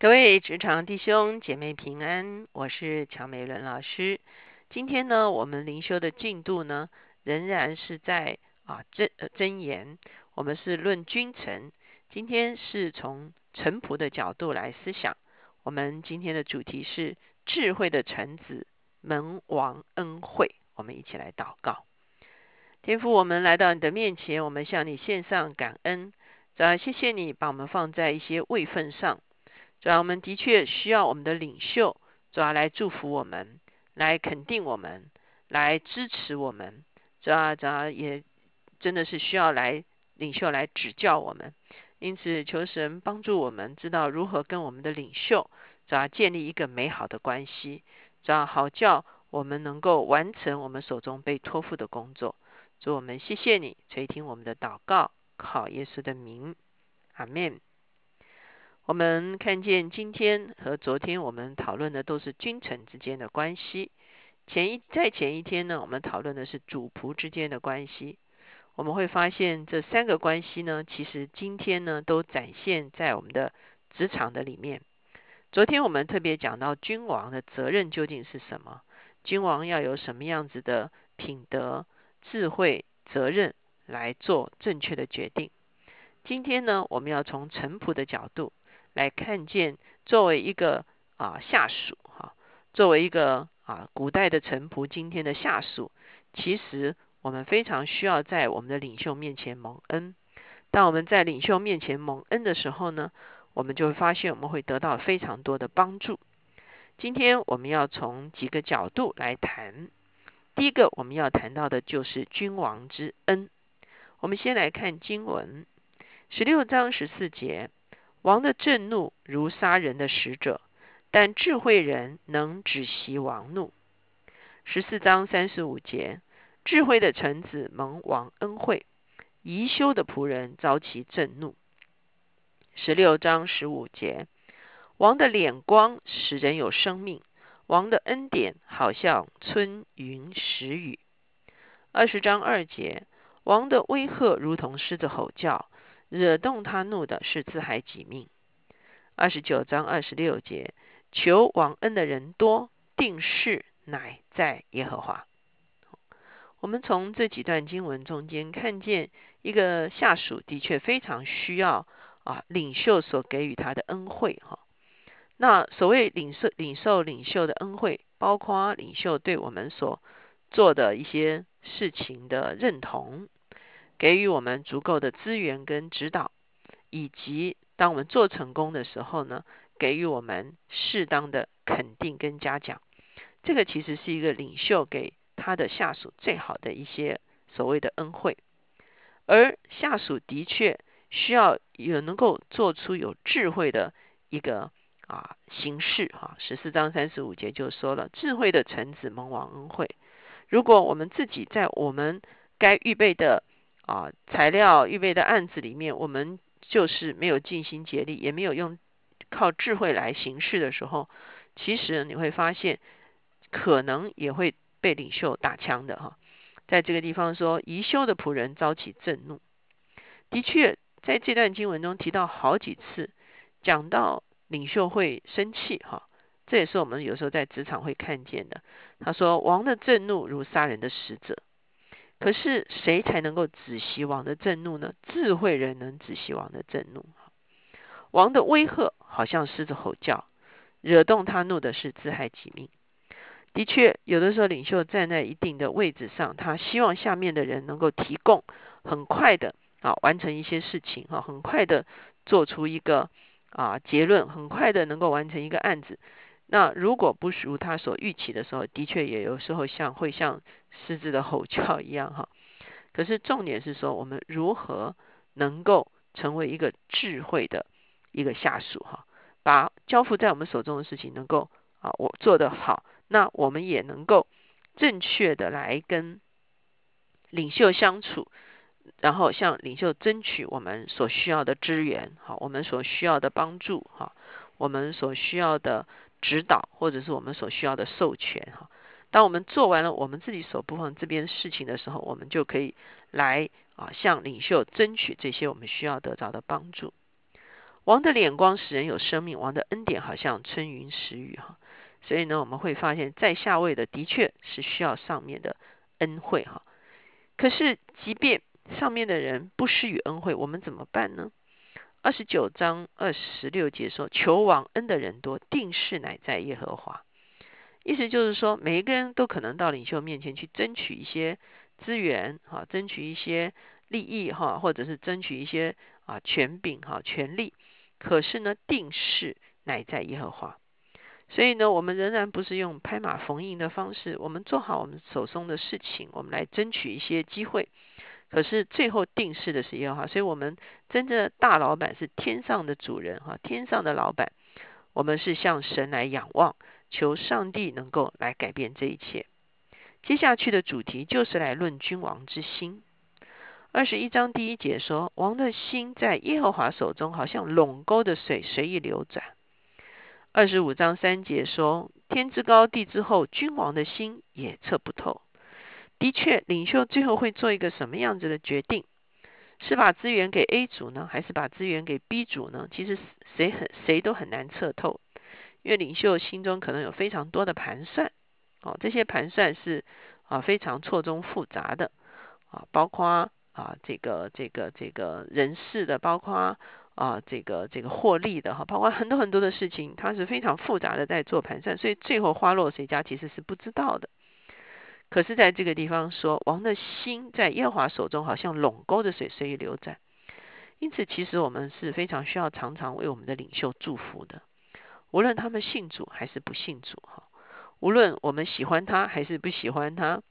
各位职场弟兄姐妹平安，我是乔美伦老师。今天呢，我们灵修的进度呢，仍然是在啊真真言，我们是论君臣。今天是从臣仆的角度来思想。我们今天的主题是智慧的臣子门王恩惠。我们一起来祷告。天父，我们来到你的面前，我们向你献上感恩。主要谢谢你把我们放在一些位份上。主要我们的确需要我们的领袖，主要来祝福我们，来肯定我们，来支持我们。主要主要也真的是需要来领袖来指教我们。因此，求神帮助我们知道如何跟我们的领袖，主要建立一个美好的关系，主要好叫我们能够完成我们手中被托付的工作。祝我们谢谢你垂听我们的祷告，靠耶稣的名，阿门。我们看见今天和昨天我们讨论的都是君臣之间的关系。前一在前一天呢，我们讨论的是主仆之间的关系。我们会发现这三个关系呢，其实今天呢都展现在我们的职场的里面。昨天我们特别讲到君王的责任究竟是什么？君王要有什么样子的品德、智慧、责任来做正确的决定？今天呢，我们要从臣仆的角度。来看见，作为一个啊下属哈，作为一个啊古代的臣仆，今天的下属，其实我们非常需要在我们的领袖面前蒙恩。当我们在领袖面前蒙恩的时候呢，我们就会发现我们会得到非常多的帮助。今天我们要从几个角度来谈。第一个我们要谈到的就是君王之恩。我们先来看经文十六章十四节。王的震怒如杀人的使者，但智慧人能止息王怒。十四章三十五节，智慧的臣子蒙王恩惠，宜修的仆人遭其震怒。十六章十五节，王的脸光使人有生命，王的恩典好像春云时雨。二十章二节，王的威吓如同狮子吼叫。惹动他怒的是自害己命。二十九章二十六节，求王恩的人多，定是乃在耶和华。我们从这几段经文中间看见，一个下属的确非常需要啊领袖所给予他的恩惠哈。那所谓领受领受领袖的恩惠，包括领袖对我们所做的一些事情的认同。给予我们足够的资源跟指导，以及当我们做成功的时候呢，给予我们适当的肯定跟嘉奖。这个其实是一个领袖给他的下属最好的一些所谓的恩惠。而下属的确需要有能够做出有智慧的一个啊形式哈。十四章三十五节就说了，智慧的臣子蒙王恩惠。如果我们自己在我们该预备的啊，材料预备的案子里面，我们就是没有尽心竭力，也没有用靠智慧来行事的时候，其实你会发现，可能也会被领袖打枪的哈。在这个地方说，宜修的仆人遭起震怒，的确在这段经文中提到好几次，讲到领袖会生气哈，这也是我们有时候在职场会看见的。他说，王的震怒如杀人的使者。可是谁才能够止息王的震怒呢？智慧人能止息王的震怒。王的威吓好像狮子吼叫，惹动他怒的是自害己命。的确，有的时候领袖站在一定的位置上，他希望下面的人能够提供很快的啊完成一些事情哈，很快的做出一个啊结论，很快的能够完成一个案子。那如果不如他所预期的时候，的确也有时候像会像狮子的吼叫一样哈。可是重点是说，我们如何能够成为一个智慧的一个下属哈，把交付在我们手中的事情能够啊我做得好，那我们也能够正确的来跟领袖相处，然后向领袖争取我们所需要的资源好，我们所需要的帮助哈，我们所需要的。指导或者是我们所需要的授权哈，当我们做完了我们自己所部分这边事情的时候，我们就可以来啊向领袖争取这些我们需要得到的帮助。王的脸光使人有生命，王的恩典好像春云时雨哈。所以呢，我们会发现，在下位的的确是需要上面的恩惠哈。可是，即便上面的人不施予恩惠，我们怎么办呢？二十九章二十六节说：“求王恩的人多，定事乃在耶和华。”意思就是说，每一个人都可能到领袖面前去争取一些资源哈，争取一些利益哈，或者是争取一些啊权柄哈、权利。可是呢，定事乃在耶和华。所以呢，我们仍然不是用拍马逢迎的方式，我们做好我们手中的事情，我们来争取一些机会。可是最后定势的是耶和华，所以我们真正的大老板是天上的主人哈，天上的老板，我们是向神来仰望，求上帝能够来改变这一切。接下去的主题就是来论君王之心。二十一章第一节说，王的心在耶和华手中，好像垄沟的水随意流转。二十五章三节说：“天之高地之厚，君王的心也测不透。”的确，领袖最后会做一个什么样子的决定？是把资源给 A 组呢，还是把资源给 B 组呢？其实谁很谁都很难测透，因为领袖心中可能有非常多的盘算。哦，这些盘算是啊非常错综复杂的啊，包括啊这个这个这个人事的，包括。啊，这个这个获利的哈，包括很多很多的事情，它是非常复杂的在做盘算，所以最后花落谁家其实是不知道的。可是在这个地方说，王的心在耶和华手中，好像垄沟的水随意流转。因此，其实我们是非常需要常常为我们的领袖祝福的，无论他们信主还是不信主哈，无论我们喜欢他还是不喜欢他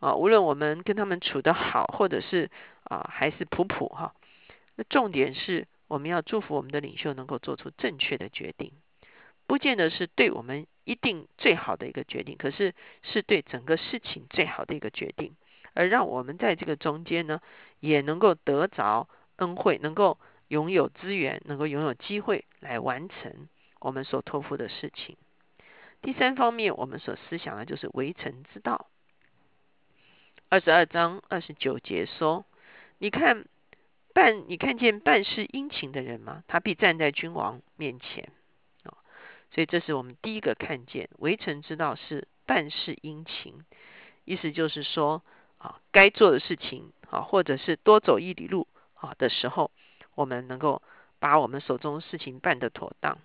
啊，无论我们跟他们处得好，或者是啊还是普普哈，那重点是。我们要祝福我们的领袖能够做出正确的决定，不见得是对我们一定最好的一个决定，可是是对整个事情最好的一个决定，而让我们在这个中间呢，也能够得着恩惠，能够拥有资源，能够拥有机会来完成我们所托付的事情。第三方面，我们所思想的就是围城之道。二十二章二十九节说：“你看。”办你看见办事殷勤的人吗？他必站在君王面前啊！所以这是我们第一个看见围城之道是办事殷勤，意思就是说啊，该做的事情啊，或者是多走一里路啊的时候，我们能够把我们手中事情办得妥当。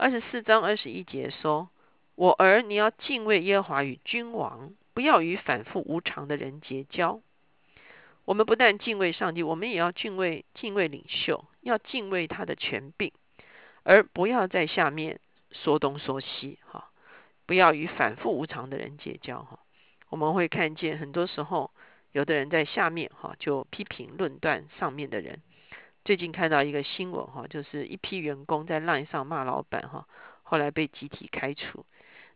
二十四章二十一节说：“我儿，你要敬畏耶和华与君王，不要与反复无常的人结交。”我们不但敬畏上帝，我们也要敬畏敬畏领袖，要敬畏他的权柄，而不要在下面说东说西，哈，不要与反复无常的人结交，哈。我们会看见很多时候，有的人在下面，哈，就批评论断上面的人。最近看到一个新闻，哈，就是一批员工在 LINE 上骂老板，哈，后来被集体开除。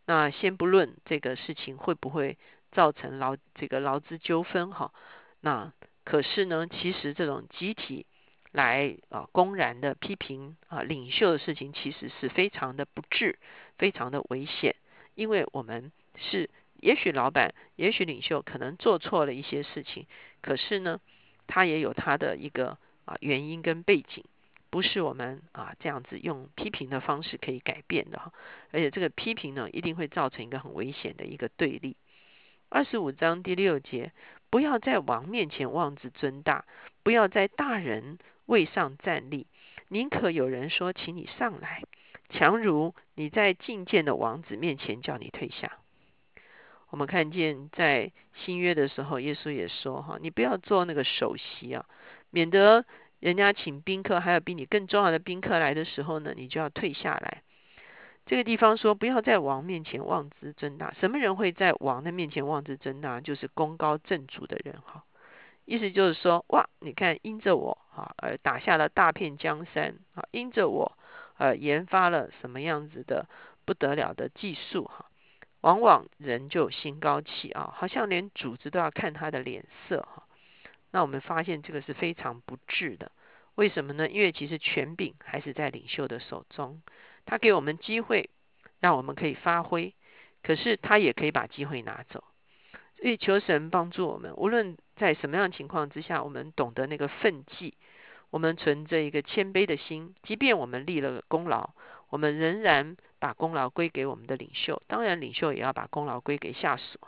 那先不论这个事情会不会造成劳这个劳资纠纷，哈。那可是呢，其实这种集体来啊公然的批评啊领袖的事情，其实是非常的不智，非常的危险。因为我们是，也许老板，也许领袖可能做错了一些事情，可是呢，他也有他的一个啊原因跟背景，不是我们啊这样子用批评的方式可以改变的哈。而且这个批评呢，一定会造成一个很危险的一个对立。二十五章第六节。不要在王面前妄自尊大，不要在大人位上站立，宁可有人说，请你上来，强如你在觐见的王子面前叫你退下。我们看见在新约的时候，耶稣也说：哈，你不要做那个首席啊，免得人家请宾客，还有比你更重要的宾客来的时候呢，你就要退下来。这个地方说，不要在王面前妄自尊大。什么人会在王的面前妄自尊大？就是功高震主的人哈。意思就是说，哇，你看，因着我啊，而打下了大片江山啊，因着我呃，研发了什么样子的不得了的技术哈，往往人就心高气傲，好像连主子都要看他的脸色哈。那我们发现这个是非常不智的。为什么呢？因为其实权柄还是在领袖的手中。他给我们机会，让我们可以发挥，可是他也可以把机会拿走。所以求神帮助我们，无论在什么样情况之下，我们懂得那个奋际，我们存着一个谦卑的心，即便我们立了功劳，我们仍然把功劳归给我们的领袖。当然，领袖也要把功劳归给下属，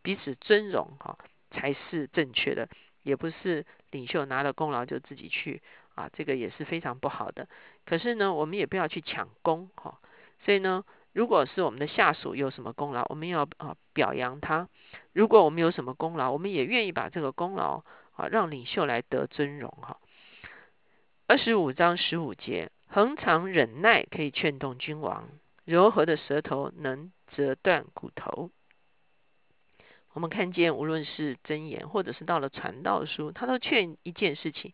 彼此尊荣哈才是正确的，也不是领袖拿了功劳就自己去啊，这个也是非常不好的。可是呢，我们也不要去抢功哈。所以呢，如果是我们的下属有什么功劳，我们要啊表扬他；如果我们有什么功劳，我们也愿意把这个功劳啊让领袖来得尊荣哈。二十五章十五节，恒常忍耐可以劝动君王，柔和的舌头能折断骨头。我们看见，无论是箴言，或者是到了传道书，他都劝一件事情，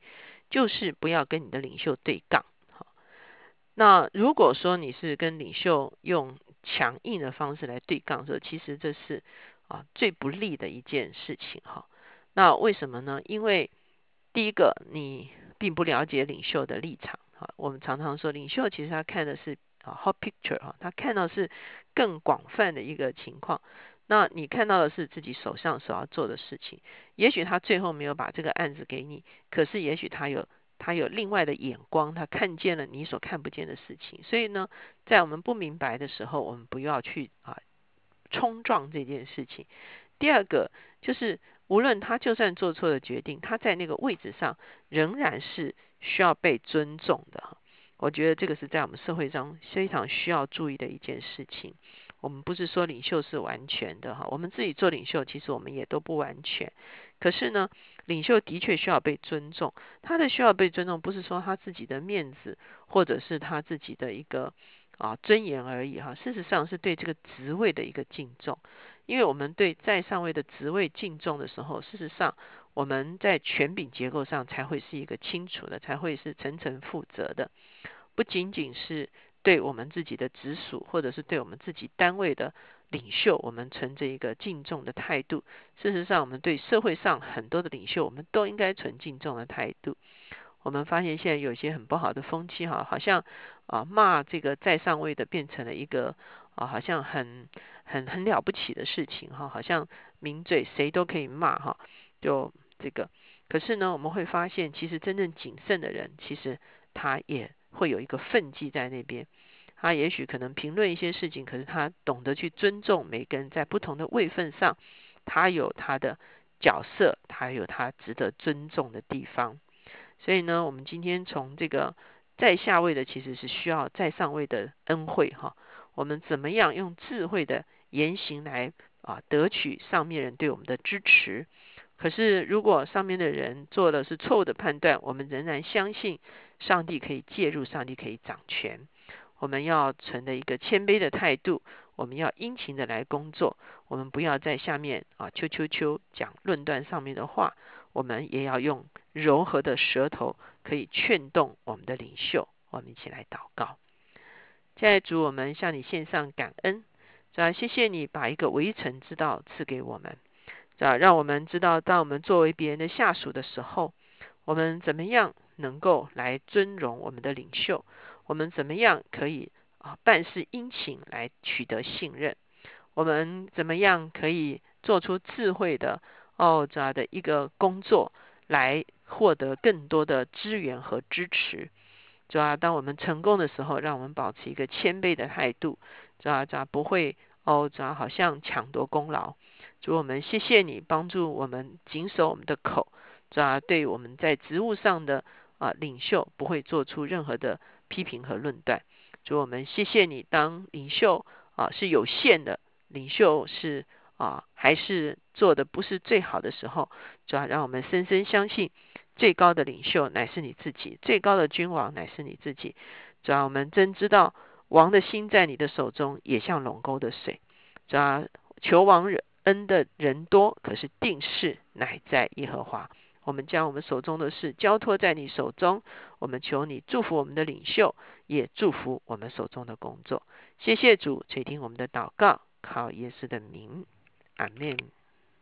就是不要跟你的领袖对杠。好，那如果说你是跟领袖用强硬的方式来对杠的，其实这是啊最不利的一件事情哈。那为什么呢？因为第一个，你并不了解领袖的立场我们常常说，领袖其实他看的是啊 whole picture 啊，他看到是更广泛的一个情况。那你看到的是自己手上所要做的事情。也许他最后没有把这个案子给你，可是也许他有他有另外的眼光，他看见了你所看不见的事情。所以呢，在我们不明白的时候，我们不要去啊冲撞这件事情。第二个就是。无论他就算做错了决定，他在那个位置上仍然是需要被尊重的。我觉得这个是在我们社会上非常需要注意的一件事情。我们不是说领袖是完全的哈，我们自己做领袖，其实我们也都不完全。可是呢，领袖的确需要被尊重。他的需要被尊重，不是说他自己的面子或者是他自己的一个啊尊严而已哈。事实上是对这个职位的一个敬重。因为我们对在上位的职位敬重的时候，事实上我们在权柄结构上才会是一个清楚的，才会是层层负责的。不仅仅是对我们自己的直属，或者是对我们自己单位的领袖，我们存着一个敬重的态度。事实上，我们对社会上很多的领袖，我们都应该存敬重的态度。我们发现现在有些很不好的风气，哈，好像啊骂这个在上位的变成了一个啊，好像很。很很了不起的事情哈，好像名嘴谁都可以骂哈，就这个。可是呢，我们会发现，其实真正谨慎的人，其实他也会有一个分际在那边。他也许可能评论一些事情，可是他懂得去尊重每个人在不同的位份上，他有他的角色，他有他值得尊重的地方。所以呢，我们今天从这个在下位的，其实是需要在上位的恩惠哈。我们怎么样用智慧的言行来啊得取上面人对我们的支持？可是如果上面的人做的是错误的判断，我们仍然相信上帝可以介入，上帝可以掌权。我们要存的一个谦卑的态度，我们要殷勤的来工作。我们不要在下面啊秋秋秋讲论断上面的话，我们也要用柔和的舌头可以劝动我们的领袖。我们一起来祷告。现在主，我们向你献上感恩，主谢谢你把一个围城之道赐给我们，主让我们知道，当我们作为别人的下属的时候，我们怎么样能够来尊荣我们的领袖？我们怎么样可以啊办事殷勤来取得信任？我们怎么样可以做出智慧的哦这样的一个工作，来获得更多的资源和支持？主要当我们成功的时候，让我们保持一个谦卑的态度，主要主要不会哦，主要好像抢夺功劳。主我们谢谢你帮助我们谨守我们的口，主要对我们在职务上的啊领袖不会做出任何的批评和论断。主我们谢谢你，当领袖啊是有限的，领袖是啊还是做的不是最好的时候，主要让我们深深相信。最高的领袖乃是你自己，最高的君王乃是你自己。主要我们真知道，王的心在你的手中，也像龙沟的水。主要求王恩的人多，可是定势乃在耶和华。我们将我们手中的事交托在你手中，我们求你祝福我们的领袖，也祝福我们手中的工作。谢谢主垂听我们的祷告，靠耶稣的名，阿门。